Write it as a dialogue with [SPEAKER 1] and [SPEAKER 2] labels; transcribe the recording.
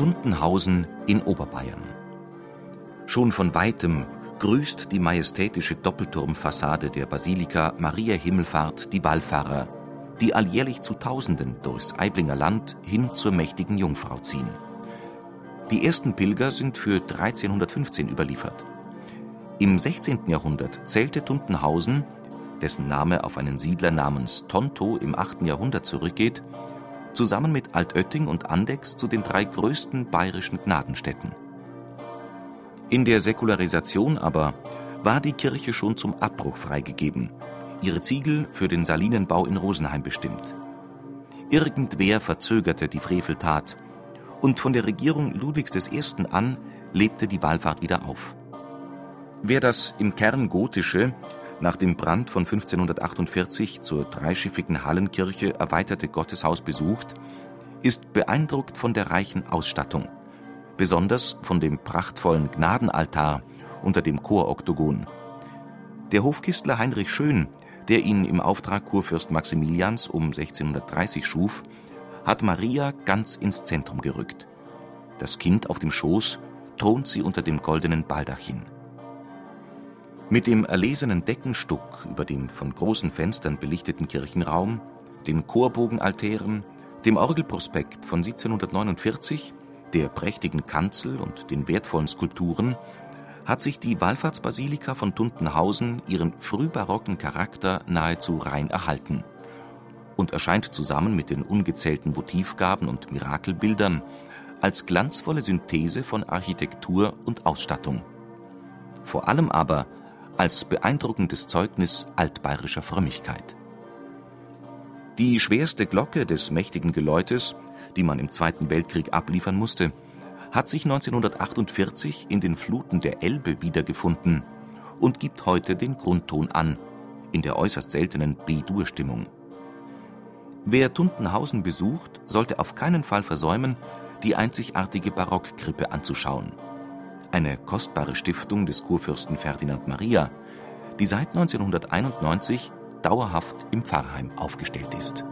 [SPEAKER 1] Tuntenhausen in Oberbayern. Schon von weitem grüßt die majestätische Doppelturmfassade der Basilika Maria Himmelfahrt die Wallfahrer, die alljährlich zu Tausenden durchs Eiblinger Land hin zur mächtigen Jungfrau ziehen. Die ersten Pilger sind für 1315 überliefert. Im 16. Jahrhundert zählte Tuntenhausen, dessen Name auf einen Siedler namens Tonto im 8. Jahrhundert zurückgeht, zusammen mit Altötting und Andex zu den drei größten bayerischen Gnadenstädten. In der Säkularisation aber war die Kirche schon zum Abbruch freigegeben, ihre Ziegel für den Salinenbau in Rosenheim bestimmt. Irgendwer verzögerte die Freveltat, und von der Regierung Ludwigs I. an lebte die Wallfahrt wieder auf. Wer das im Kern gotische, nach dem Brand von 1548 zur dreischiffigen Hallenkirche erweiterte Gotteshaus besucht, ist beeindruckt von der reichen Ausstattung, besonders von dem prachtvollen Gnadenaltar unter dem Choroktogon. Der Hofkistler Heinrich Schön, der ihn im Auftrag Kurfürst Maximilians um 1630 schuf, hat Maria ganz ins Zentrum gerückt. Das Kind auf dem Schoß thront sie unter dem goldenen Baldachin. Mit dem erlesenen Deckenstuck über dem von großen Fenstern belichteten Kirchenraum, den Chorbogenaltären, dem Orgelprospekt von 1749, der prächtigen Kanzel und den wertvollen Skulpturen hat sich die Wallfahrtsbasilika von Tuntenhausen ihren frühbarocken Charakter nahezu rein erhalten und erscheint zusammen mit den ungezählten Votivgaben und Mirakelbildern als glanzvolle Synthese von Architektur und Ausstattung. Vor allem aber als beeindruckendes Zeugnis altbayerischer Frömmigkeit. Die schwerste Glocke des mächtigen Geläutes, die man im Zweiten Weltkrieg abliefern musste, hat sich 1948 in den Fluten der Elbe wiedergefunden und gibt heute den Grundton an, in der äußerst seltenen B-Dur-Stimmung. Wer Tuntenhausen besucht, sollte auf keinen Fall versäumen, die einzigartige Barockkrippe anzuschauen eine kostbare Stiftung des Kurfürsten Ferdinand Maria, die seit 1991 dauerhaft im Pfarrheim aufgestellt ist.